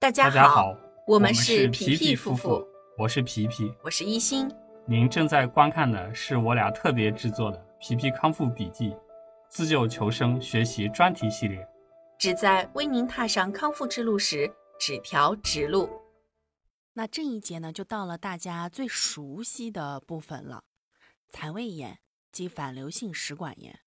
大家好，我们们是皮皮皮夫夫妇，我是皮皮。我是一心。您正在观看的是我俩特别制作的《皮皮康复笔记》自救求生学习专题系列。旨在为您踏上康复之路时指条直路。那这一节呢，就到了大家最熟悉的部分了，残胃炎及反流性食管炎。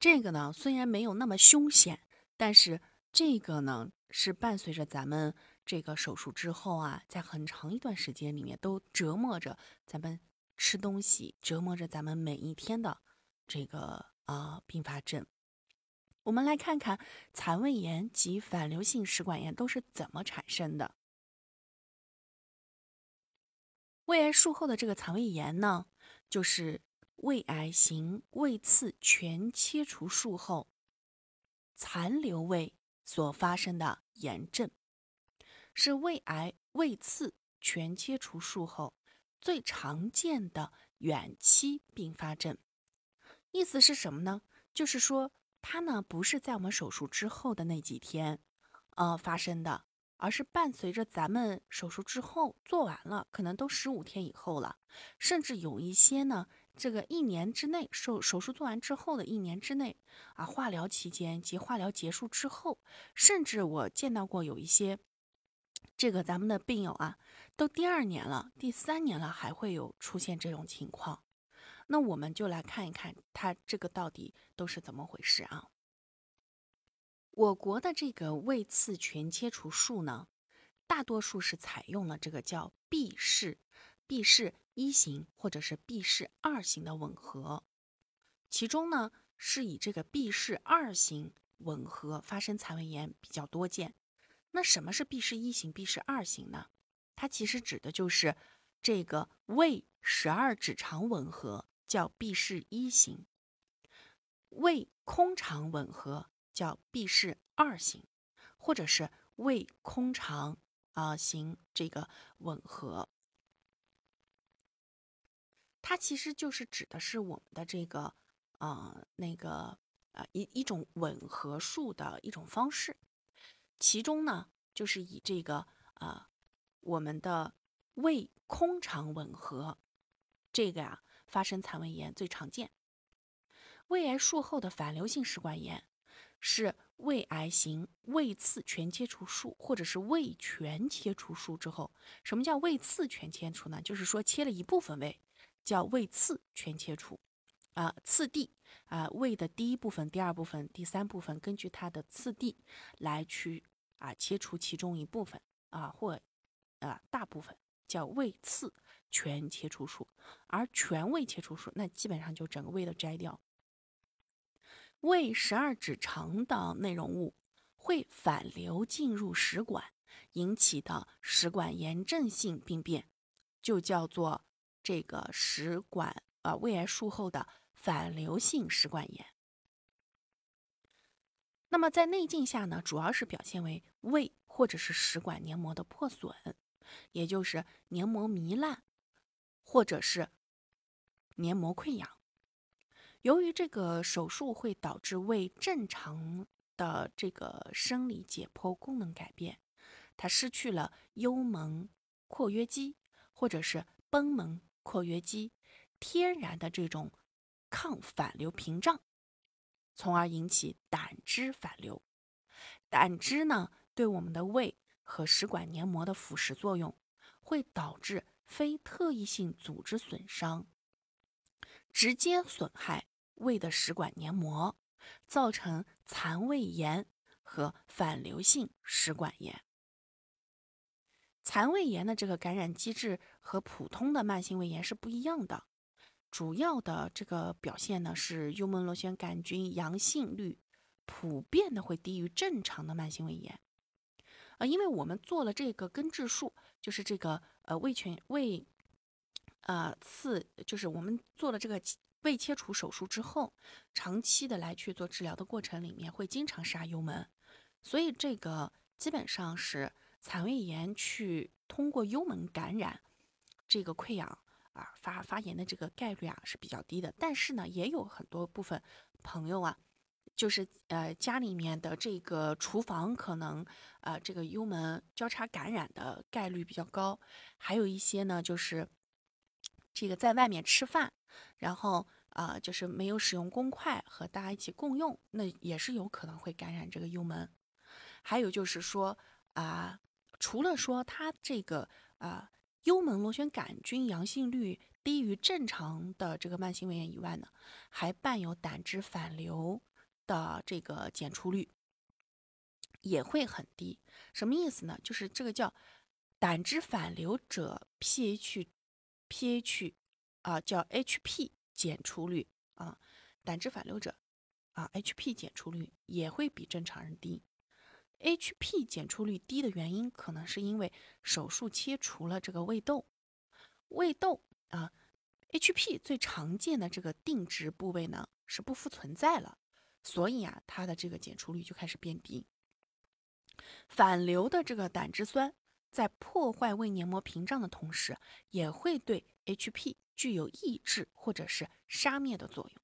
这个呢，虽然没有那么凶险，但是这个呢，是伴随着咱们这个手术之后啊，在很长一段时间里面都折磨着咱们吃东西，折磨着咱们每一天的这个啊、并发症。我们来看看残胃炎及反流性食管炎都是怎么产生的。胃癌术后的这个肠胃炎呢，就是胃癌型胃刺全切除术后残留胃所发生的炎症，是胃癌胃刺全切除术后最常见的远期并发症。意思是什么呢？就是说它呢不是在我们手术之后的那几天，呃发生的，而是伴随着咱们手术之后做完了，可能都十五天以后了，甚至有一些呢，这个一年之内手手术做完之后的一年之内啊，化疗期间及化疗结束之后，甚至我见到过有一些这个咱们的病友啊，都第二年了、第三年了，还会有出现这种情况。那我们就来看一看它这个到底都是怎么回事啊？我国的这个胃刺全切除术呢，大多数是采用了这个叫闭式、闭式一型或者是 B 式二型的吻合，其中呢是以这个 B 式二型吻合发生残胃炎比较多见。那什么是 B 式一型、B 式二型呢？它其实指的就是这个胃十二指肠吻合叫 B 式一型，胃空肠吻合叫 B 式二型，或者是胃空肠啊、型这个吻合。它其实就是指的是我们的这个呃那个呃一一种吻合术的一种方式，其中呢就是以这个呃我们的胃空肠吻合这个呀、发生残胃炎最常见。胃癌术后的反流性食管炎是胃癌型胃刺全切除术或者是胃全切除术之后，什么叫胃刺全切除呢？就是说切了一部分胃，叫胃刺全切除。啊、次第啊、胃的第一部分、第二部分、第三部分，根据它的次第来去啊、切除其中一部分啊、或啊、大部分，叫胃刺全切除术。而全胃切除术，那基本上就整个胃都摘掉。胃十二指肠的内容物会反流进入食管，引起的食管炎症性病变，就叫做这个食管呃胃癌术后的反流性食管炎。那么在内镜下呢，主要是表现为胃或者是食管黏膜的破损，也就是黏膜糜烂，或者是黏膜溃疡。由于这个手术会导致胃正常的这个生理解剖功能改变，它失去了幽门括约肌或者是贲门括约肌天然的这种抗反流屏障，从而引起胆汁反流。胆汁呢，对我们的胃和食管黏膜的腐蚀作用，会导致非特异性组织损伤，直接损害胃的食管黏膜，造成残胃炎和反流性食管炎。残胃炎的这个感染机制和普通的慢性胃炎是不一样的，主要的这个表现呢是幽门螺旋杆菌阳性率普遍的会低于正常的慢性胃炎。呃，因为我们做了这个根治术，就是这个呃胃全胃呃刺，就是我们做了这个胃切除手术之后，长期的来去做治疗的过程里面，会经常杀幽门，所以这个基本上是残胃炎去通过幽门感染这个溃疡啊发发炎的这个概率啊是比较低的。但是呢，也有很多部分朋友啊，就是呃家里面的这个厨房可能呃这个幽门交叉感染的概率比较高，还有一些呢就是这个在外面吃饭，然后啊就是没有使用公筷和大家一起共用，那也是有可能会感染这个幽门。还有就是说啊，除了说它这个啊幽门螺旋杆菌阳性率低于正常的这个慢性胃炎以外呢，还伴有胆汁反流的这个检出率也会很低。什么意思呢？就是这个叫胆汁反流者 pH pH 啊叫 HP 检出率啊，胆汁反流者啊 HP 检出率也会比正常人低。HP 检出率低的原因，可能是因为手术切除了这个胃窦，胃窦啊，HP 最常见的这个定植部位呢是不复存在了，所以啊，它的这个检出率就开始变低。反流的这个胆汁酸在破坏胃黏膜屏障的同时，也会对 HP 具有抑制或者是杀灭的作用。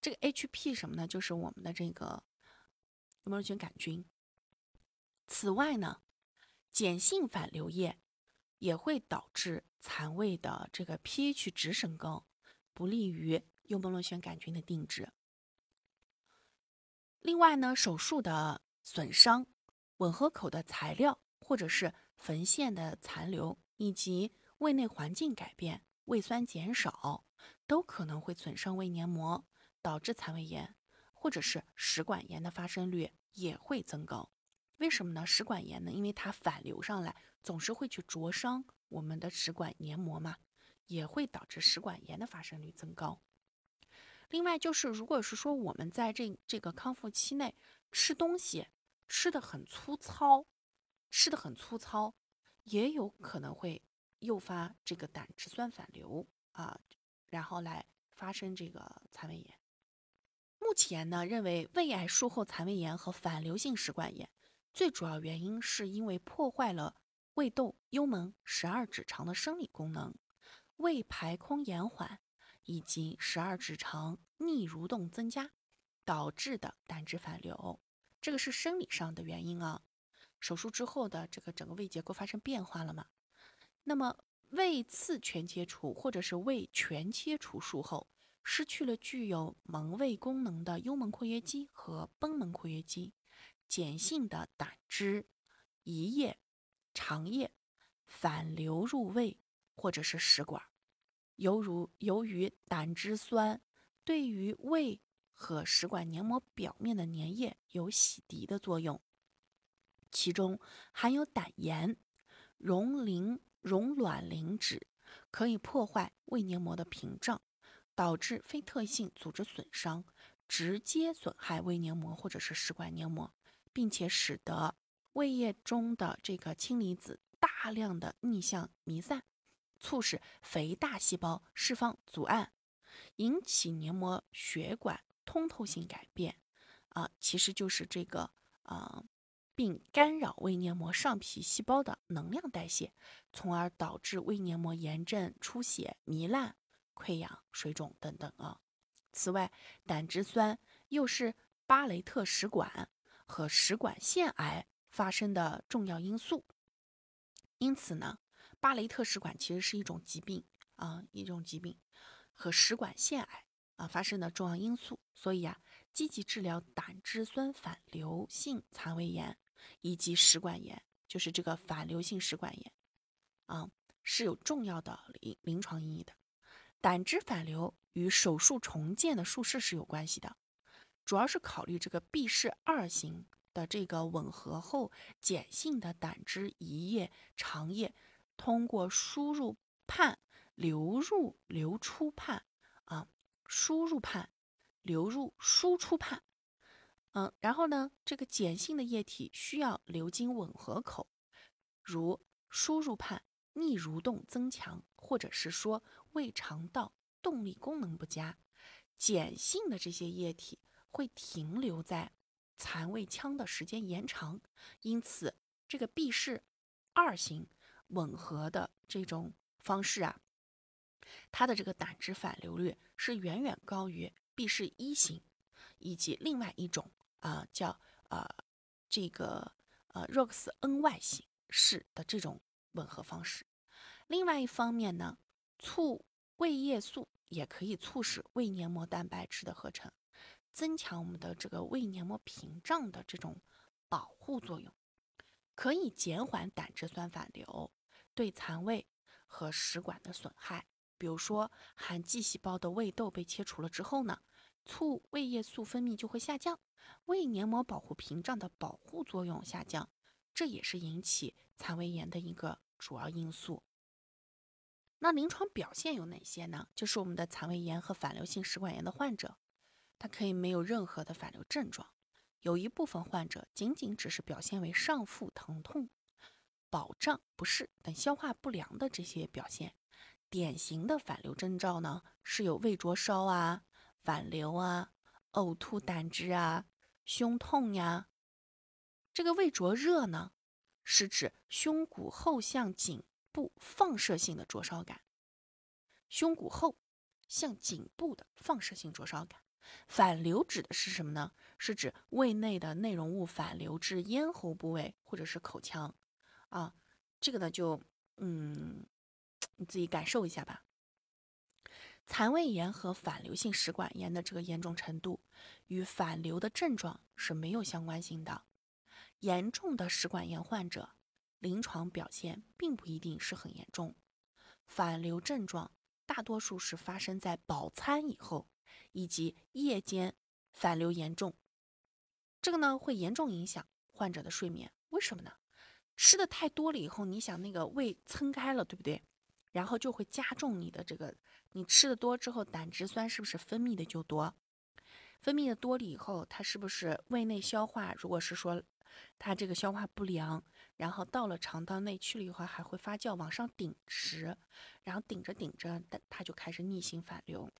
这个 HP 什么呢？就是我们的这个。幽门螺旋杆菌。此外呢，碱性反流液也会导致残胃的这个 pH 值升高，不利于幽门螺旋杆菌的定植。另外呢，手术的损伤、吻合口的材料或者是缝线的残留，以及胃内环境改变、胃酸减少，都可能会损伤胃黏膜，导致残胃炎。或者是食管炎的发生率也会增高，为什么呢？食管炎呢，因为它反流上来，总是会去灼伤我们的食管黏膜嘛，也会导致食管炎的发生率增高。另外就是，如果是说我们在这这个康复期内吃东西吃的很粗糙，吃的很粗糙，也有可能会诱发这个胆汁酸反流啊，然后来发生这个肠胃炎。前呢，认为胃癌术后残胃炎和反流性食管炎最主要原因是因为破坏了胃窦、幽门、十二指肠的生理功能，胃排空延缓，以及十二指肠逆蠕动增加导致的胆汁反流，这个是生理上的原因啊。手术之后的这个整个胃结构发生变化了嘛？那么胃刺全切除或者是胃全切除术后。失去了具有蒙胃功能的幽门括约肌和贲门括约肌，碱性的胆汁、胰液、肠液反流入胃或者是食管，犹如由于胆汁酸对于胃和食管黏膜表面的粘液有洗涤的作用，其中含有胆盐、溶磷、溶卵磷脂，可以破坏胃黏膜的屏障。导致非特异性组织损伤，直接损害胃黏膜或者是食管黏膜，并且使得胃液中的这个氢离子大量的逆向弥散，促使肥大细胞释放组胺，引起黏膜血管通透性改变，啊，其实就是这个啊，并干扰胃黏膜上皮细胞的能量代谢，从而导致胃黏膜炎症、出血、糜烂。溃疡、水肿等等啊。此外，胆汁酸又是巴雷特食管和食管腺癌发生的重要因素。因此呢，巴雷特食管其实是一种疾病啊，一种疾病和食管腺癌啊发生的重要因素。所以啊，积极治疗胆汁酸反流性残胃炎以及食管炎，就是这个反流性食管炎啊，是有重要的临临床意义的。胆汁反流与手术重建的术式是有关系的，主要是考虑这个 B 氏二型的这个吻合后碱性的胆汁胰液肠液通过输入判流入流出判啊，输入判流入输出判，嗯，然后呢，这个碱性的液体需要流经吻合口，如输入判。逆蠕动增强，或者是说胃肠道动力功能不佳，碱性的这些液体会停留在残胃腔的时间延长，因此这个 B 氏二型吻合的这种方式啊，它的这个胆汁反流率是远远高于 B 氏一型以及另外一种啊叫呃这个呃 ROX NY 形式的这种吻合方式。另外一方面呢，促胃液素也可以促使胃黏膜蛋白质的合成，增强我们的这个胃黏膜屏障的这种保护作用，可以减缓胆汁酸反流对残胃和食管的损害。比如说，含 G 细胞的胃窦被切除了之后呢，促胃液素分泌就会下降，胃黏膜保护屏障的保护作用下降，这也是引起残胃炎的一个主要因素。那临床表现有哪些呢？就是我们的残胃炎和反流性食管炎的患者，他可以没有任何的反流症状，有一部分患者仅仅只是表现为上腹疼痛、饱胀不适等消化不良的这些表现。典型的反流征兆呢，是有胃灼烧啊、反流啊、呕吐胆汁啊、胸痛呀。这个胃灼热呢，是指胸骨后向颈部放射性的灼烧感。胸骨后向颈部的放射性灼烧感。反流指的是什么呢？是指胃内的内容物反流至咽喉部位或者是口腔。啊，这个呢就嗯。你自己感受一下吧。残胃炎和反流性食管炎的这个严重程度与反流的症状是没有相关性的。严重的食管炎患者，临床表现并不一定是很严重。反流症状大多数是发生在饱餐以后，以及夜间反流严重。这个呢会严重影响患者的睡眠。为什么呢？吃的太多了以后，你想那个胃撑开了，对不对？然后就会加重你的这个，你吃的多之后，胆汁酸是不是分泌的就多？分泌的多了以后，它是不是胃内消化？如果是说它这个消化不良，然后到了肠道内去了以后，还会发酵往上顶食，然后顶着顶着，它它就开始逆行反流。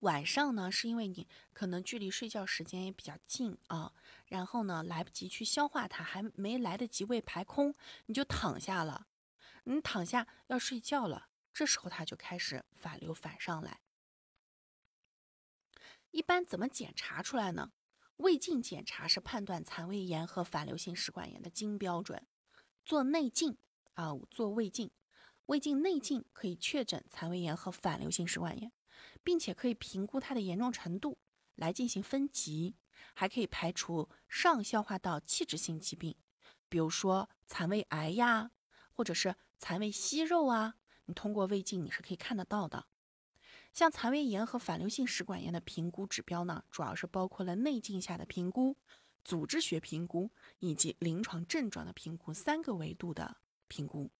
晚上呢，是因为你可能距离睡觉时间也比较近啊，然后呢来不及去消化它，还没来得及胃排空，你就躺下了。你躺下要睡觉了，这时候它就开始反流反上来。一般怎么检查出来呢？胃镜检查是判断残胃炎和反流性食管炎的金标准。做内镜啊，做胃镜，胃镜内镜可以确诊残胃炎和反流性食管炎，并且可以评估它的严重程度来进行分级，还可以排除上消化道器质性疾病，比如说残胃癌呀。或者是残胃息肉啊，你通过胃镜你是可以看得到的。像残胃炎和反流性食管炎的评估指标呢，主要是包括了内镜下的评估、组织学评估以及临床症状的评估三个维度的评估。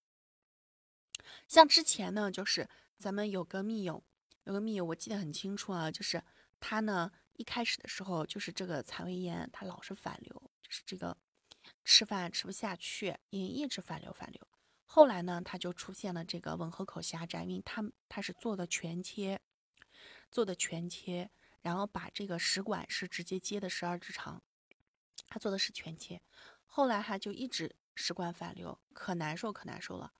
像之前呢，就是咱们有个密友，有个密友，我记得很清楚啊，就是他呢一开始的时候就是这个残胃炎，他老是反流，就是这个吃饭吃不下去，也一直反流反流。后来呢，他就出现了这个吻合口狭窄，因为他他是做的全切，做的全切，然后把这个食管是直接接的十二指肠，他做的是全切，后来他就一直食管反流，可难受可难受了，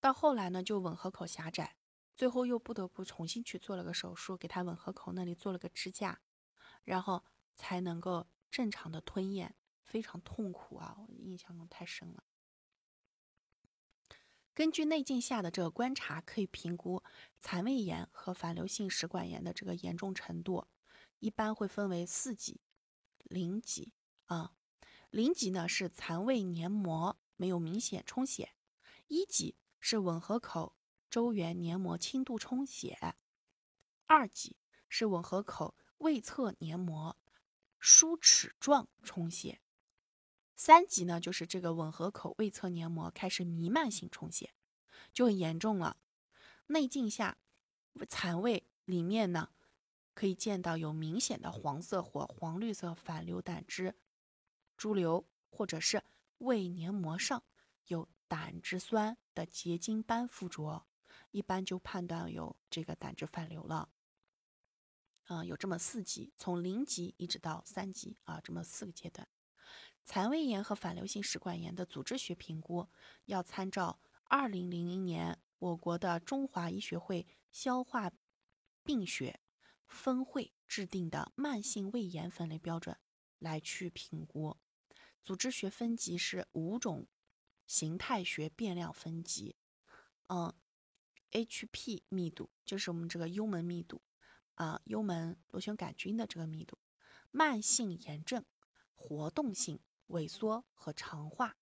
到后来呢就吻合口狭窄，最后又不得不重新去做了个手术，给他吻合口那里做了个支架，然后才能够正常的吞咽，非常痛苦啊，我印象中太深了。根据内镜下的这个观察，可以评估残胃炎和反流性食管炎的这个严重程度，一般会分为四级、零级啊。零级呢是残胃黏膜没有明显充血，一级是吻合口周缘黏膜轻度充血，二级是吻合口胃侧黏膜梳齿状充血。三级呢，就是这个吻合口胃侧黏膜开始弥漫性充血，就很严重了。内镜下残胃里面呢，可以见到有明显的黄色或黄绿色反流胆汁潴留，或者是胃黏膜上有胆汁酸的结晶斑附着，一般就判断有这个胆汁反流了。嗯，有这么四级，从零级一直到三级啊，这么四个阶段。残胃炎和反流性食管炎的组织学评估要参照2000年我国的中华医学会消化病学分会制定的慢性胃炎分类标准来去评估。组织学分级是五种形态学变量分级，嗯，HP 密度就是我们这个幽门密度啊，幽门螺旋杆菌的这个密度，慢性炎症、活动性萎缩和肠化，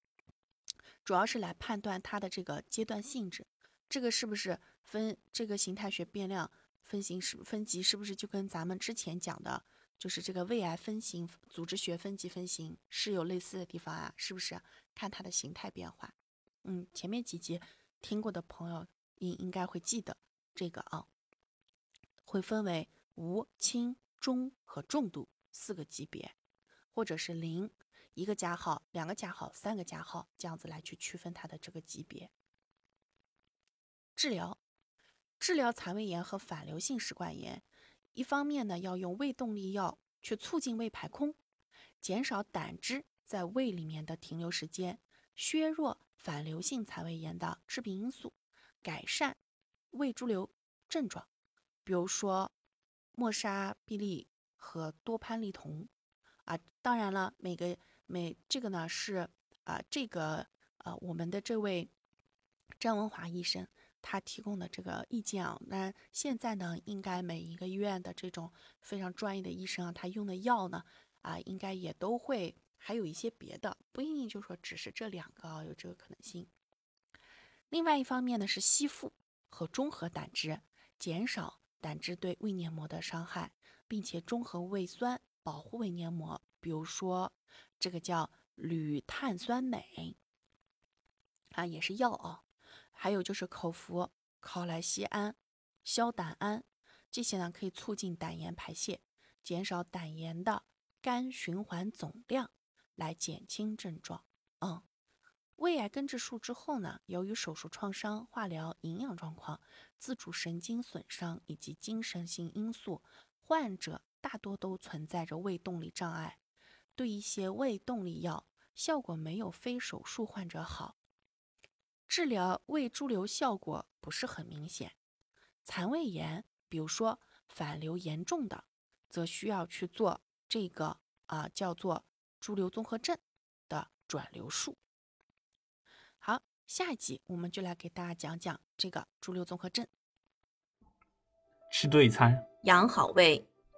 主要是来判断它的这个阶段性质。这个是不是分这个形态学变量分型是分级？是不是就跟咱们之前讲的，就是这个胃癌分型、组织学分级分型是有类似的地方啊？是不是看它的形态变化？嗯，前面几集听过的朋友应应该会记得这个啊，会分为无、轻、中和重度四个级别，或者是零一个加号、两个加号、三个加号这样子来去区分它的这个级别。治疗，治疗残胃炎和反流性食管炎，一方面呢要用胃动力药去促进胃排空，减少胆汁在胃里面的停留时间，削弱反流性残胃炎的致病因素，改善胃潴留症状，比如说莫沙必利和多潘利酮啊。当然了，每个每这个呢是啊这个呃我们的这位张文华医生。他提供的这个意见啊，那现在呢，应该每一个医院的这种非常专业的医生啊，他用的药呢，啊，应该也都会还有一些别的，不一定就说只是这两个啊，有这个可能性。另外一方面呢，是吸附和中和胆汁，减少胆汁对胃黏膜的伤害，并且中和胃酸，保护胃黏膜。比如说这个叫铝碳酸镁啊，也是药啊。还有就是口服考莱西安、消胆胺，这些呢可以促进胆盐排泄，减少胆盐的肝循环总量，来减轻症状。嗯，胃癌根治术之后呢，由于手术创伤、化疗、营养状况、自主神经损伤以及精神性因素，患者大多都存在着胃动力障碍，对一些胃动力药效果没有非手术患者好。治疗胃潴留效果不是很明显，残胃炎，比如说反流严重的，则需要去做这个啊叫做潴留综合症的转流术。好，下一集我们就来给大家讲讲这个潴留综合症。吃对餐，养好胃。